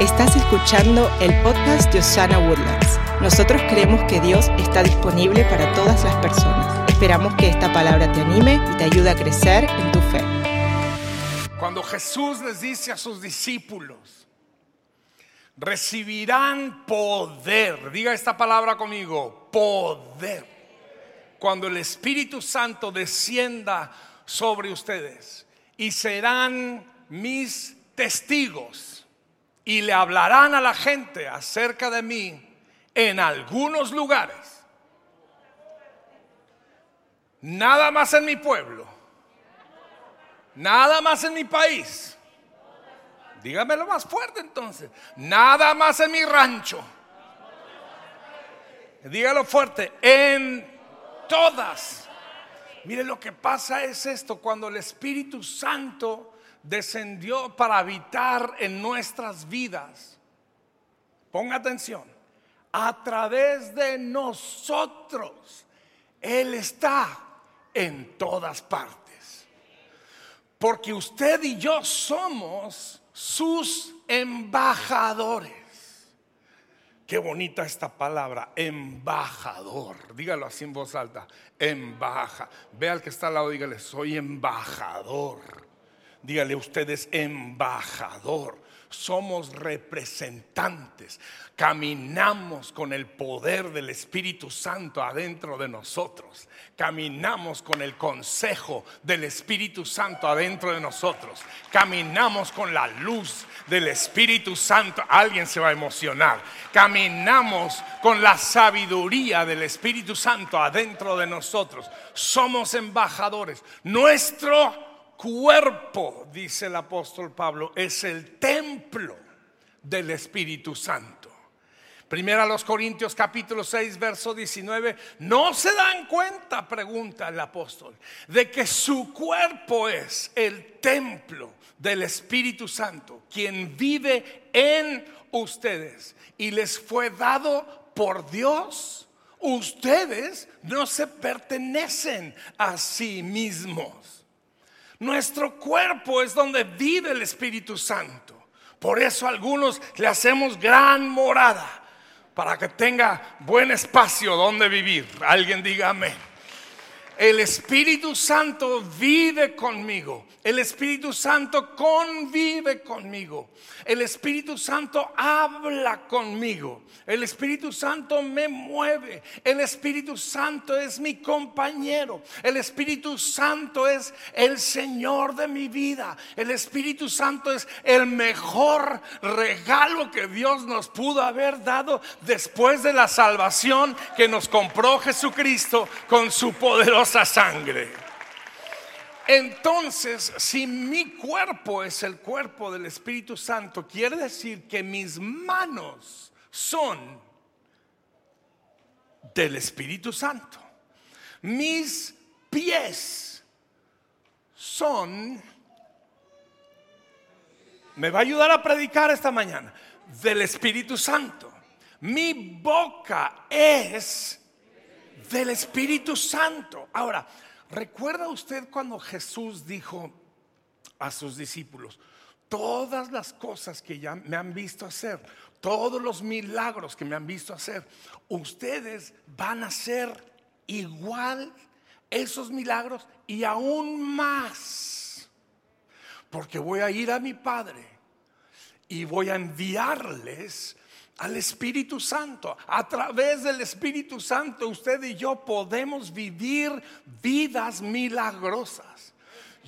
Estás escuchando el podcast de Osana Woodlands. Nosotros creemos que Dios está disponible para todas las personas. Esperamos que esta palabra te anime y te ayude a crecer en tu fe. Cuando Jesús les dice a sus discípulos, recibirán poder, diga esta palabra conmigo, poder. Cuando el Espíritu Santo descienda sobre ustedes y serán mis testigos y le hablarán a la gente acerca de mí en algunos lugares. Nada más en mi pueblo. Nada más en mi país. Dígamelo más fuerte entonces. Nada más en mi rancho. Dígalo fuerte. En todas. Mire lo que pasa es esto. Cuando el Espíritu Santo descendió para habitar en nuestras vidas. Ponga atención, a través de nosotros, Él está en todas partes. Porque usted y yo somos sus embajadores. Qué bonita esta palabra, embajador. Dígalo así en voz alta, embaja. Ve al que está al lado, dígale, soy embajador dígale ustedes embajador. Somos representantes. Caminamos con el poder del Espíritu Santo adentro de nosotros. Caminamos con el consejo del Espíritu Santo adentro de nosotros. Caminamos con la luz del Espíritu Santo. Alguien se va a emocionar. Caminamos con la sabiduría del Espíritu Santo adentro de nosotros. Somos embajadores. Nuestro cuerpo, dice el apóstol Pablo, es el templo del Espíritu Santo. Primera a los Corintios capítulo 6, verso 19. No se dan cuenta, pregunta el apóstol, de que su cuerpo es el templo del Espíritu Santo, quien vive en ustedes y les fue dado por Dios. Ustedes no se pertenecen a sí mismos. Nuestro cuerpo es donde vive el Espíritu Santo. Por eso algunos le hacemos gran morada para que tenga buen espacio donde vivir. Alguien diga amén. El Espíritu Santo vive conmigo. El Espíritu Santo convive conmigo. El Espíritu Santo habla conmigo. El Espíritu Santo me mueve. El Espíritu Santo es mi compañero. El Espíritu Santo es el Señor de mi vida. El Espíritu Santo es el mejor regalo que Dios nos pudo haber dado después de la salvación que nos compró Jesucristo con su poderoso sangre. Entonces, si mi cuerpo es el cuerpo del Espíritu Santo, quiere decir que mis manos son del Espíritu Santo. Mis pies son, me va a ayudar a predicar esta mañana, del Espíritu Santo. Mi boca es del Espíritu Santo. Ahora, ¿recuerda usted cuando Jesús dijo a sus discípulos, todas las cosas que ya me han visto hacer, todos los milagros que me han visto hacer, ustedes van a hacer igual esos milagros y aún más. Porque voy a ir a mi Padre y voy a enviarles al Espíritu Santo. A través del Espíritu Santo usted y yo podemos vivir vidas milagrosas.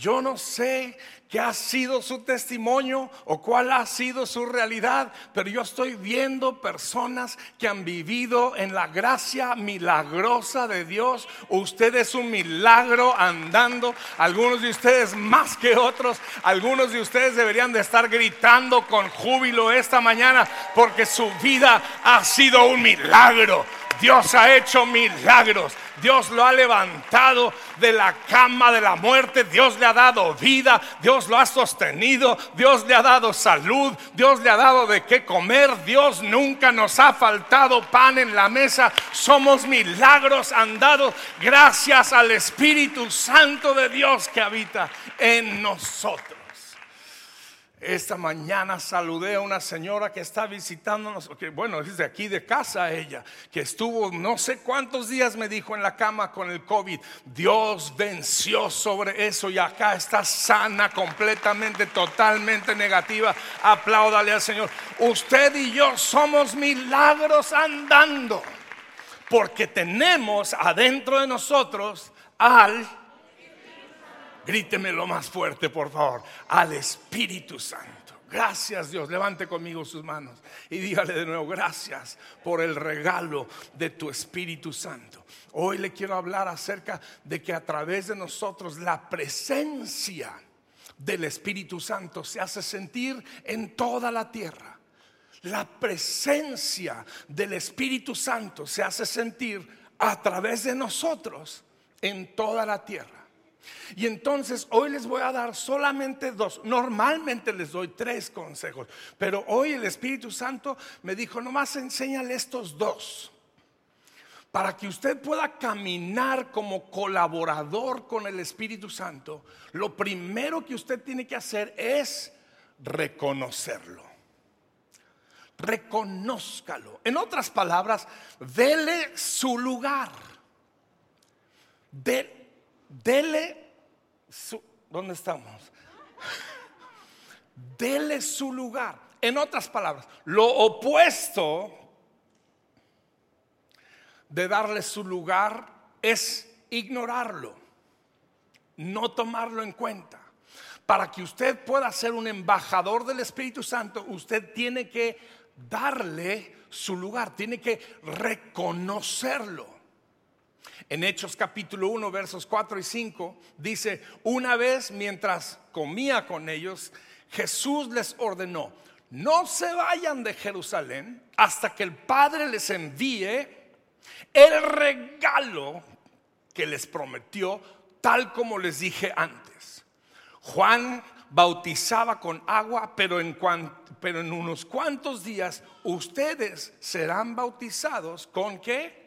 Yo no sé qué ha sido su testimonio o cuál ha sido su realidad, pero yo estoy viendo personas que han vivido en la gracia milagrosa de Dios. Usted es un milagro andando, algunos de ustedes más que otros, algunos de ustedes deberían de estar gritando con júbilo esta mañana porque su vida ha sido un milagro. Dios ha hecho milagros. Dios lo ha levantado de la cama de la muerte. Dios le ha dado vida. Dios lo ha sostenido. Dios le ha dado salud. Dios le ha dado de qué comer. Dios nunca nos ha faltado pan en la mesa. Somos milagros andados gracias al Espíritu Santo de Dios que habita en nosotros. Esta mañana saludé a una señora que está visitándonos, que bueno, es de aquí de casa ella, que estuvo no sé cuántos días me dijo en la cama con el COVID. Dios venció sobre eso y acá está sana, completamente, totalmente negativa. Apláudale al Señor. Usted y yo somos milagros andando, porque tenemos adentro de nosotros al Gríteme lo más fuerte, por favor. Al Espíritu Santo. Gracias Dios. Levante conmigo sus manos y dígale de nuevo, gracias por el regalo de tu Espíritu Santo. Hoy le quiero hablar acerca de que a través de nosotros la presencia del Espíritu Santo se hace sentir en toda la tierra. La presencia del Espíritu Santo se hace sentir a través de nosotros en toda la tierra. Y entonces hoy les voy a dar solamente dos. Normalmente les doy tres consejos, pero hoy el Espíritu Santo me dijo, nomás enséñale estos dos. Para que usted pueda caminar como colaborador con el Espíritu Santo, lo primero que usted tiene que hacer es reconocerlo. Reconózcalo. En otras palabras, dele su lugar. De, dele su... ¿Dónde estamos? Dele su lugar. En otras palabras, lo opuesto de darle su lugar es ignorarlo, no tomarlo en cuenta. Para que usted pueda ser un embajador del Espíritu Santo, usted tiene que darle su lugar, tiene que reconocerlo. En Hechos capítulo 1, versos 4 y 5, dice, una vez mientras comía con ellos, Jesús les ordenó, no se vayan de Jerusalén hasta que el Padre les envíe el regalo que les prometió, tal como les dije antes. Juan bautizaba con agua, pero en, pero en unos cuantos días ustedes serán bautizados con qué?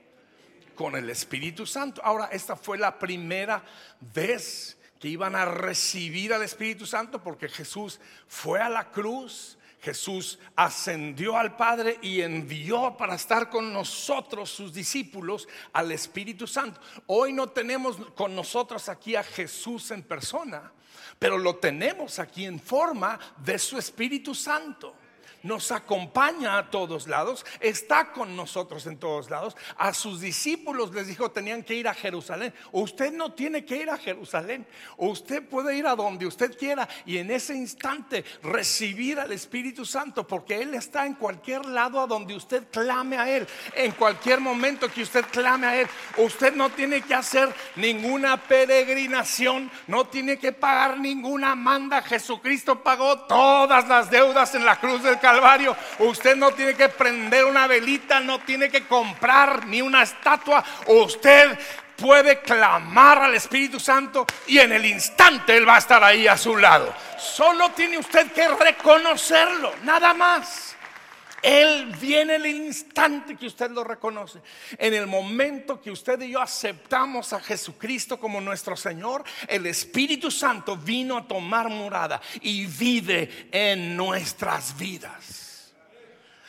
Con el Espíritu Santo. Ahora, esta fue la primera vez que iban a recibir al Espíritu Santo porque Jesús fue a la cruz, Jesús ascendió al Padre y envió para estar con nosotros, sus discípulos, al Espíritu Santo. Hoy no tenemos con nosotros aquí a Jesús en persona, pero lo tenemos aquí en forma de su Espíritu Santo nos acompaña a todos lados, está con nosotros en todos lados. A sus discípulos les dijo tenían que ir a Jerusalén. Usted no tiene que ir a Jerusalén, usted puede ir a donde usted quiera y en ese instante recibir al Espíritu Santo, porque Él está en cualquier lado a donde usted clame a Él, en cualquier momento que usted clame a Él. Usted no tiene que hacer ninguna peregrinación, no tiene que pagar ninguna manda. Jesucristo pagó todas las deudas en la cruz del Calvario Calvario, usted no tiene que prender una velita, no tiene que comprar ni una estatua. Usted puede clamar al Espíritu Santo y en el instante Él va a estar ahí a su lado. Solo tiene usted que reconocerlo, nada más. Él viene el instante que usted lo reconoce. En el momento que usted y yo aceptamos a Jesucristo como nuestro Señor, el Espíritu Santo vino a tomar morada y vive en nuestras vidas.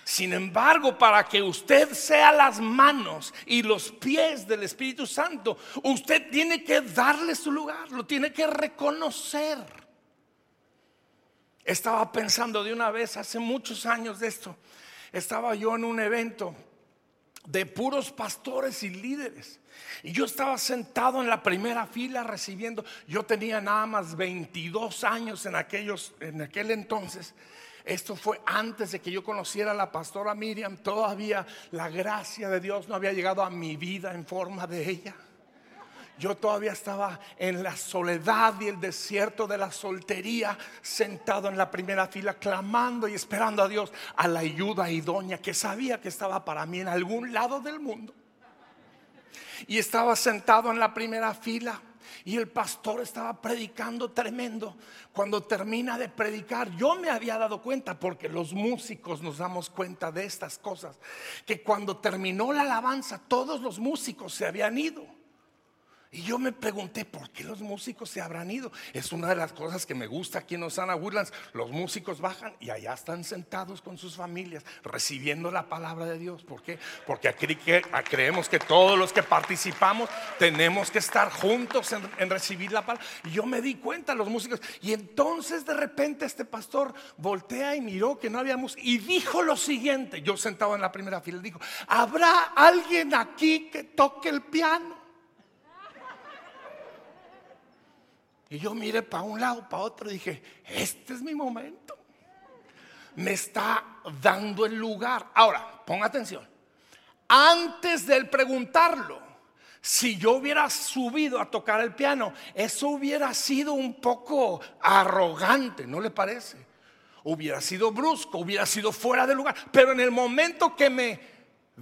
Sin embargo, para que usted sea las manos y los pies del Espíritu Santo, usted tiene que darle su lugar, lo tiene que reconocer. Estaba pensando de una vez hace muchos años de esto estaba yo en un evento de puros pastores y líderes. Y yo estaba sentado en la primera fila recibiendo, yo tenía nada más 22 años en, aquellos, en aquel entonces. Esto fue antes de que yo conociera a la pastora Miriam, todavía la gracia de Dios no había llegado a mi vida en forma de ella yo todavía estaba en la soledad y el desierto de la soltería, sentado en la primera fila, clamando y esperando a Dios a la ayuda idónea que sabía que estaba para mí en algún lado del mundo. Y estaba sentado en la primera fila y el pastor estaba predicando tremendo. Cuando termina de predicar, yo me había dado cuenta, porque los músicos nos damos cuenta de estas cosas, que cuando terminó la alabanza, todos los músicos se habían ido. Y yo me pregunté, ¿por qué los músicos se habrán ido? Es una de las cosas que me gusta aquí en Osana Woodlands. Los músicos bajan y allá están sentados con sus familias, recibiendo la palabra de Dios. ¿Por qué? Porque aquí creemos que todos los que participamos tenemos que estar juntos en, recibir la palabra. Y yo me di cuenta, los músicos. Y entonces de repente este pastor voltea y miró que no había música y dijo lo siguiente. Yo sentado en la primera fila, dijo, ¿habrá alguien aquí que toque el piano? Y yo miré para un lado, para otro, y dije, este es mi momento. Me está dando el lugar. Ahora, ponga atención. Antes de preguntarlo, si yo hubiera subido a tocar el piano, eso hubiera sido un poco arrogante, ¿no le parece? Hubiera sido brusco, hubiera sido fuera de lugar. Pero en el momento que me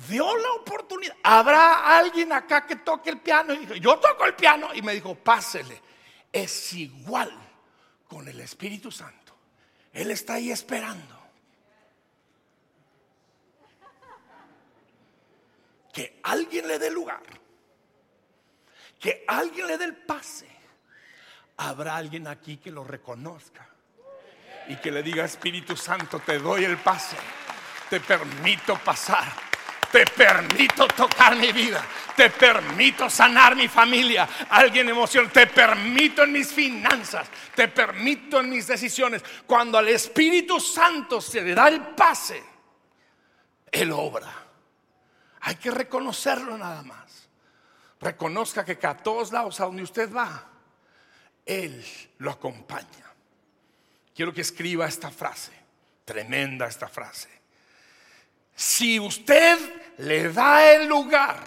dio la oportunidad, habrá alguien acá que toque el piano. Y dije, yo toco el piano. Y me dijo, pásele es igual con el Espíritu Santo. Él está ahí esperando. Que alguien le dé lugar. Que alguien le dé el pase. Habrá alguien aquí que lo reconozca. Y que le diga, Espíritu Santo, te doy el pase. Te permito pasar te permito tocar mi vida. Te permito sanar mi familia. Alguien emociona. Te permito en mis finanzas. Te permito en mis decisiones. Cuando al Espíritu Santo se le da el pase, Él obra. Hay que reconocerlo nada más. Reconozca que a todos lados a donde usted va, Él lo acompaña. Quiero que escriba esta frase. Tremenda esta frase. Si usted le da el lugar,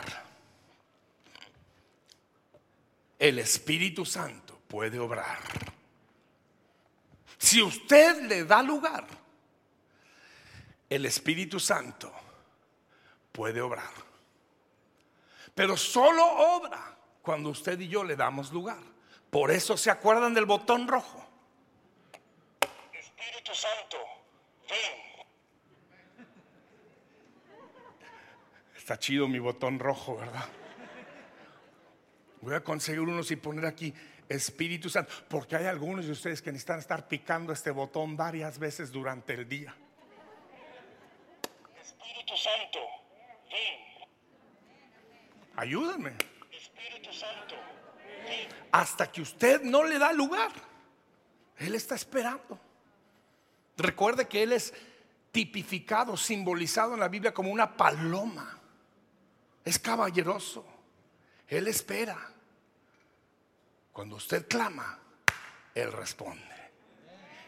el Espíritu Santo puede obrar. Si usted le da lugar, el Espíritu Santo puede obrar. Pero solo obra cuando usted y yo le damos lugar. Por eso se acuerdan del botón rojo. Espíritu Santo, ven. Está chido mi botón rojo, ¿verdad? Voy a conseguir unos y poner aquí Espíritu Santo, porque hay algunos de ustedes que necesitan estar picando este botón varias veces durante el día. Espíritu Santo, ven. Ayúdenme. Espíritu Santo, ven. Hasta que usted no le da lugar. Él está esperando. Recuerde que Él es tipificado, simbolizado en la Biblia como una paloma es caballeroso. Él espera. Cuando usted clama, Él responde.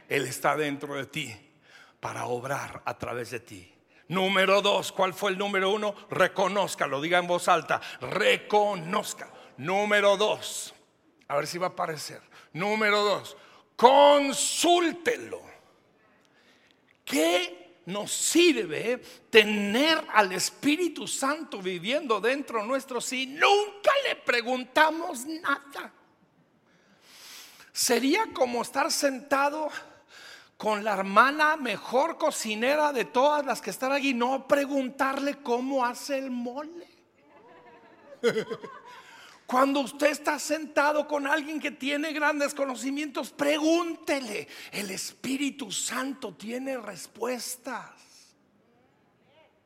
Él está dentro de ti para obrar a través de ti. Número dos, ¿cuál fue el número uno? Reconozca, lo diga en voz alta, reconozca. Número dos, a ver si va a aparecer. Número dos, consúltelo. ¿Qué nos sirve tener al Espíritu Santo viviendo dentro nuestro si nunca le preguntamos nada. Sería como estar sentado con la hermana mejor cocinera de todas las que están aquí, no preguntarle cómo hace el mole. Cuando usted está sentado con alguien que tiene grandes conocimientos, pregúntele. El Espíritu Santo tiene respuestas.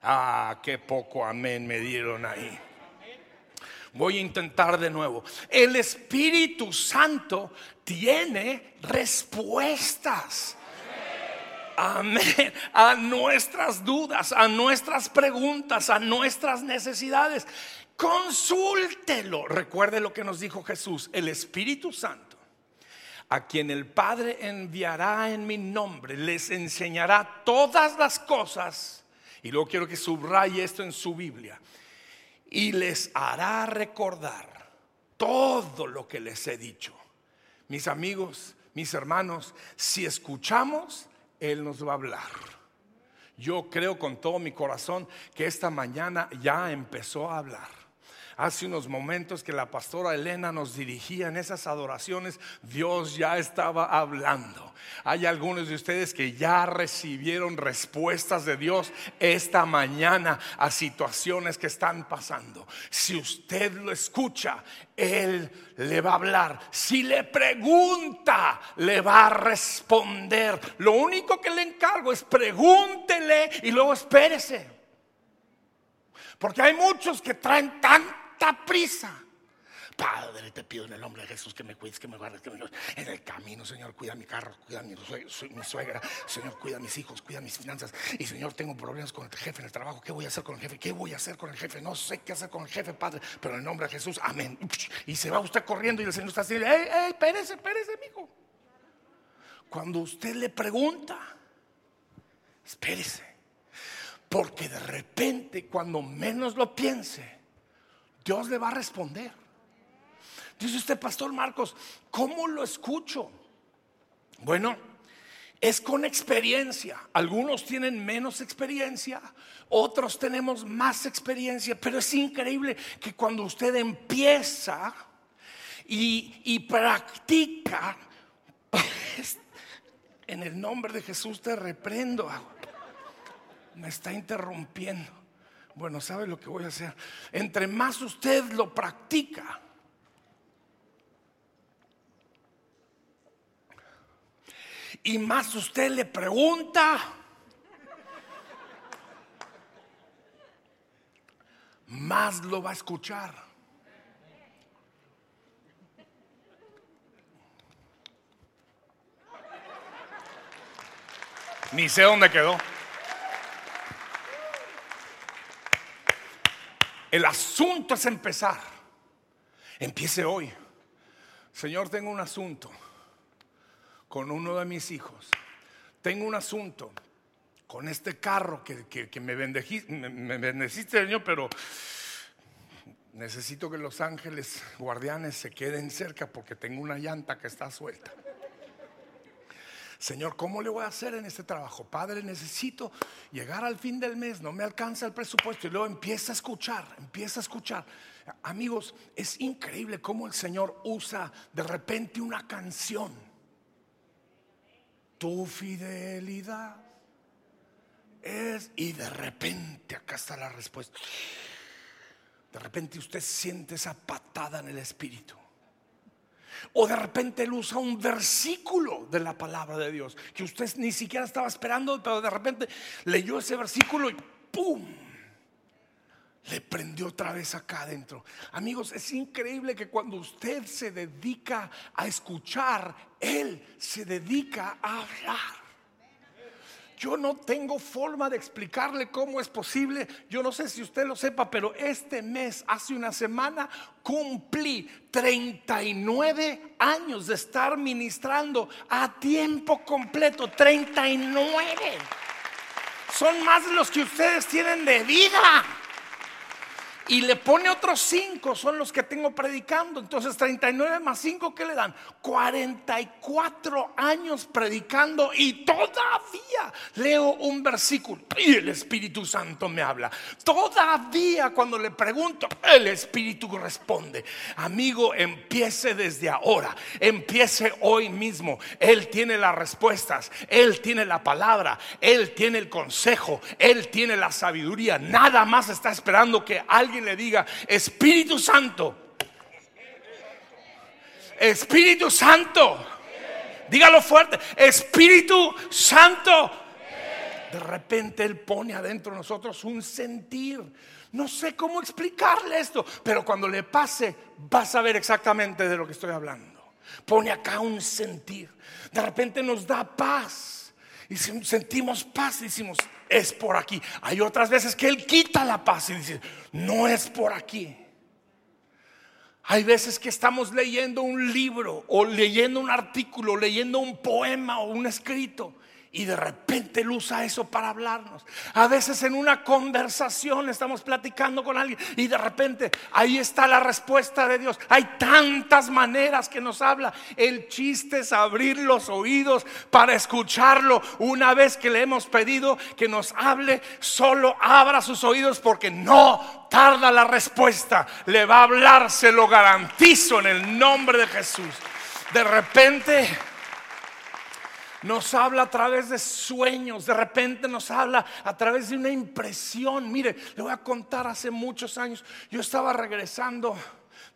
Ah, qué poco amén me dieron ahí. Voy a intentar de nuevo. El Espíritu Santo tiene respuestas. Amén. A nuestras dudas, a nuestras preguntas, a nuestras necesidades. Consúltelo. Recuerde lo que nos dijo Jesús, el Espíritu Santo, a quien el Padre enviará en mi nombre, les enseñará todas las cosas. Y luego quiero que subraye esto en su Biblia. Y les hará recordar todo lo que les he dicho. Mis amigos, mis hermanos, si escuchamos, Él nos va a hablar. Yo creo con todo mi corazón que esta mañana ya empezó a hablar Hace unos momentos que la pastora Elena nos dirigía en esas adoraciones, Dios ya estaba hablando. Hay algunos de ustedes que ya recibieron respuestas de Dios esta mañana a situaciones que están pasando. Si usted lo escucha, Él le va a hablar. Si le pregunta, le va a responder. Lo único que le encargo es pregúntele y luego espérese. Porque hay muchos que traen tan prisa. Padre, te pido en el nombre de Jesús que me cuides, que me guardes, que me en el camino, Señor, cuida mi carro, cuida mi, suegra, Señor, cuida mis hijos, cuida mis finanzas. Y Señor, tengo problemas con el jefe en el trabajo. ¿Qué voy a hacer con el jefe? ¿Qué voy a hacer con el jefe? No sé qué hacer con el jefe, Padre, pero en el nombre de Jesús, amén. Y se va usted corriendo y el Señor está diciendo, ¡Ey, ey, espérese, espérese, hijo! Cuando usted le pregunta, espérese. Porque de repente, cuando menos lo piense, Dios le va a responder. Dice usted, Pastor Marcos, ¿cómo lo escucho? Bueno, es con experiencia. Algunos tienen menos experiencia, otros tenemos más experiencia, pero es increíble que cuando usted empieza y, y practica, en el nombre de Jesús te reprendo. Me está interrumpiendo. Bueno, ¿sabe lo que voy a hacer? Entre más usted lo practica, y más usted le pregunta, más lo va a escuchar. Ni sé dónde quedó. El asunto es empezar. Empiece hoy. Señor, tengo un asunto con uno de mis hijos. Tengo un asunto con este carro que, me, bendeciste, me bendeciste, Señor, pero necesito que los ángeles guardianes se queden cerca porque tengo una llanta que está suelta. Señor, ¿cómo le voy a hacer en este trabajo? Padre, necesito llegar al fin del mes, no me alcanza el presupuesto. Y luego empieza a escuchar, empieza a escuchar. Amigos, es increíble cómo el Señor usa de repente una canción. Tu fidelidad es... Y de repente acá está la respuesta. De repente usted siente esa patada en el espíritu. O de repente él usa un versículo de la palabra de Dios que usted ni siquiera estaba esperando, pero de repente leyó ese versículo y ¡pum! Le prendió otra vez acá adentro. Amigos, es increíble que cuando usted se dedica a escuchar, Él se dedica a hablar. Yo no tengo forma de explicarle cómo es posible. Yo no sé si usted lo sepa, pero este mes, hace una semana, cumplí 39 años de estar ministrando a tiempo completo. 39. Son más los que ustedes tienen de vida y le pone otros cinco, son los que tengo predicando. Entonces 39 más 5, ¿qué le dan? 44 años predicando y todavía leo un versículo y el Espíritu Santo me habla. Todavía cuando le pregunto, el Espíritu responde. Amigo, empiece desde ahora, empiece hoy mismo. Él tiene las respuestas, Él tiene la palabra, Él tiene el consejo, Él tiene la sabiduría. Nada más está esperando que alguien le diga, Espíritu Santo, Espíritu Santo, dígalo fuerte, Espíritu Santo. De repente Él pone adentro de nosotros un sentir. No sé cómo explicarle esto, pero cuando le pase, vas a ver exactamente de lo que estoy hablando. Pone acá un sentir. De repente nos da paz. Y sentimos paz y decimos, es por aquí. Hay otras veces que Él quita la paz y dice, no es por aquí. Hay veces que estamos leyendo un libro o leyendo un artículo, leyendo un poema o un escrito Y de repente Él usa eso para hablarnos. A veces en una conversación estamos platicando con alguien y de repente ahí está la respuesta de Dios. Hay tantas maneras que nos habla. El chiste es abrir los oídos para escucharlo. Una vez que le hemos pedido que nos hable, solo abra sus oídos porque no tarda la respuesta. Le va a hablar, se lo garantizo en el nombre de Jesús. De repente nos habla a través de sueños, de repente nos habla a través de una impresión. Mire, le voy a contar hace muchos años, yo estaba regresando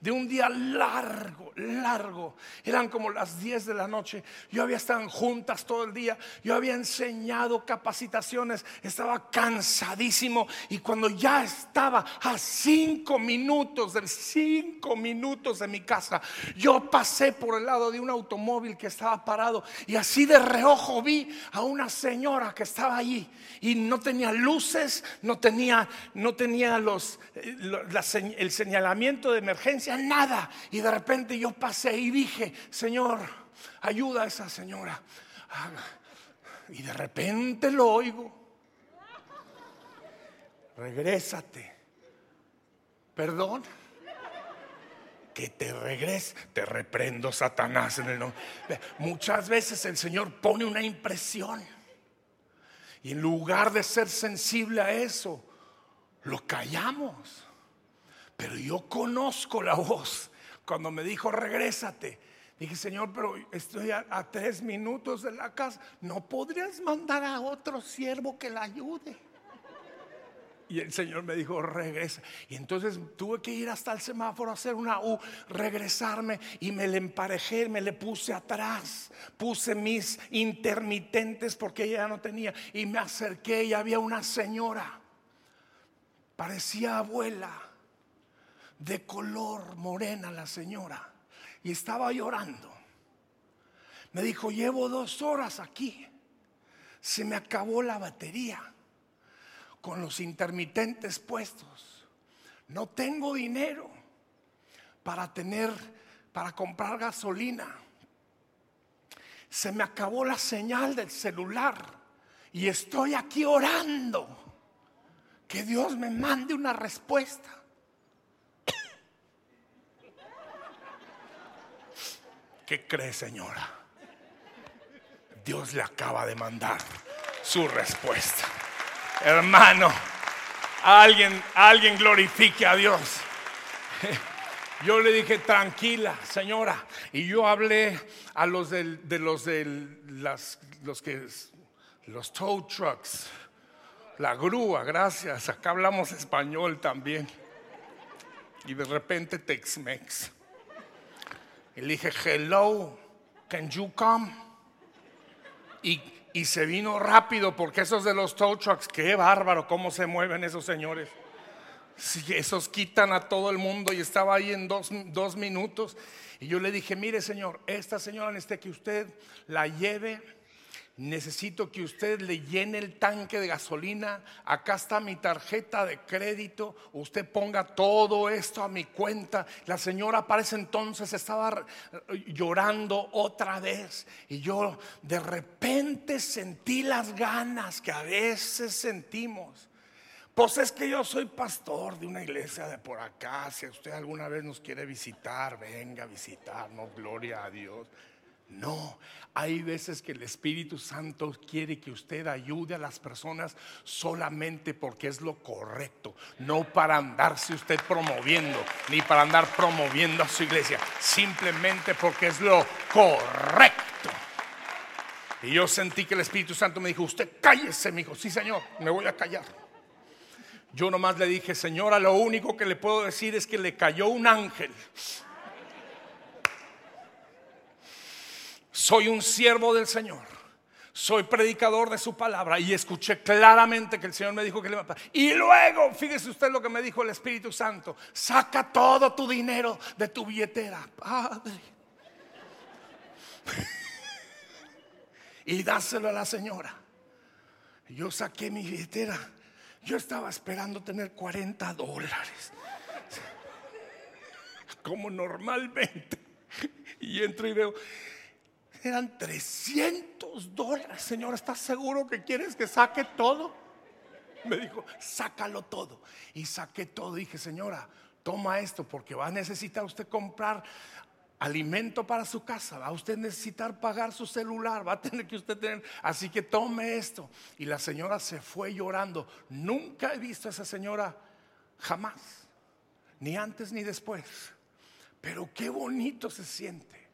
de un día largo, largo. Eran como las 10 de la noche. Yo había estado juntas todo el día. Yo había enseñado capacitaciones. Estaba cansadísimo. Y cuando ya estaba a cinco minutos, de cinco minutos de mi casa, yo pasé por el lado de un automóvil que estaba parado. Y así de reojo vi a una señora que estaba allí. Y no tenía luces, no tenía, no tenía los, eh, el señalamiento de emergencia nada. Y de repente yo pasé y dije, Señor, ayuda a esa señora. Y de repente lo oigo. Regrésate. Perdón. Que te regrese. Te reprendo, Satanás, en el nombre. Muchas veces el Señor pone una impresión. Y en lugar de ser sensible a eso, lo callamos. Pero yo conozco la voz. Cuando me dijo, regrésate, dije, Señor, pero estoy a, tres minutos de la casa. ¿No podrías mandar a otro siervo que la ayude? Y el Señor me dijo, regresa. Y entonces tuve que ir hasta el semáforo a hacer una U, regresarme y me le emparejé, me le puse atrás. Puse mis intermitentes porque ella ya no tenía. Y me acerqué y había una señora. Parecía abuela de color morena la señora y estaba llorando. Me dijo, llevo dos horas aquí, se me acabó la batería con los intermitentes puestos. No tengo dinero para tener, para comprar gasolina. Se me acabó la señal del celular y estoy aquí orando. Que Dios me mande una respuesta. ¿Qué cree, señora? Dios le acaba de mandar su respuesta. Hermano, alguien, alguien glorifique a Dios. Yo le dije, tranquila, señora. Y yo hablé a los de los de los que los tow trucks, la grúa, gracias. Acá hablamos español también. Y de repente Tex-Mex. Y le dije, hello, can you come? Y, y, se vino rápido porque esos de los tow trucks, qué bárbaro, cómo se mueven esos señores. Esos quitan a todo el mundo y estaba ahí en dos, dos minutos. Y yo le dije, mire señor, esta señora necesita que usted la lleve necesito que usted le llene el tanque de gasolina, acá está mi tarjeta de crédito, usted ponga todo esto a mi cuenta. La señora parece entonces estaba llorando otra vez y yo de repente sentí las ganas que a veces sentimos. Pues es que yo soy pastor de una iglesia de por acá. Si usted alguna vez nos quiere visitar, venga a visitarnos, gloria a Dios. No, hay veces que el Espíritu Santo quiere que usted ayude a las personas solamente porque es lo correcto, no para andarse usted promoviendo, ni para andar promoviendo a su iglesia, simplemente porque es lo correcto. Y yo sentí que el Espíritu Santo me dijo, usted cállese, me dijo, sí Señor, me voy a callar. Yo nomás le dije, señora, lo único que le puedo decir es que le cayó un ángel soy un siervo del Señor. Soy predicador de su palabra y escuché claramente que el Señor me dijo que le Y luego, fíjese usted lo que me dijo el Espíritu Santo: saca todo tu dinero de tu billetera, Padre. y dáselo a la señora. Yo saqué mi billetera. Yo estaba esperando tener 40 dólares. Como normalmente. Y entro y veo Eran 300 dólares. Señora, ¿estás seguro que quieres que saque todo? Me dijo, sácalo todo. Y saqué todo. dije, señora, toma esto porque va a necesitar usted comprar alimento para su casa, va a usted necesitar pagar su celular, va a tener que usted tener, así que tome esto. Y la señora se fue llorando. Nunca he visto a esa señora jamás, ni antes ni después. Pero qué bonito se siente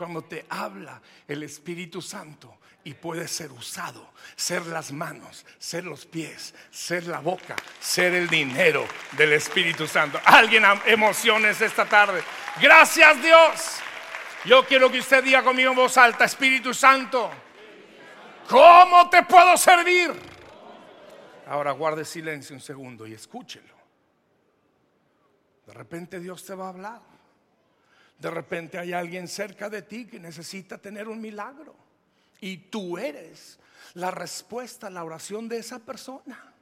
cuando te habla el Espíritu Santo y puede ser usado, ser las manos, ser los pies, ser la boca, ser el dinero del Espíritu Santo. Alguien emociones esta tarde. Gracias Dios. Yo quiero que usted diga conmigo en voz alta, Espíritu Santo, ¿cómo te puedo servir? Ahora guarde silencio un segundo y escúchelo. De repente Dios te va a hablar. De repente hay alguien cerca de ti que necesita tener un milagro. Y tú eres la respuesta a la oración de esa persona.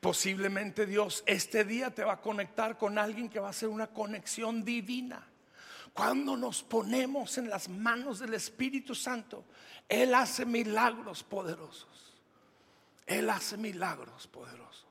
Posiblemente Dios este día te va a conectar con alguien que va a ser una conexión divina. Cuando nos ponemos en las manos del Espíritu Santo, Él hace milagros poderosos. Él hace milagros poderosos.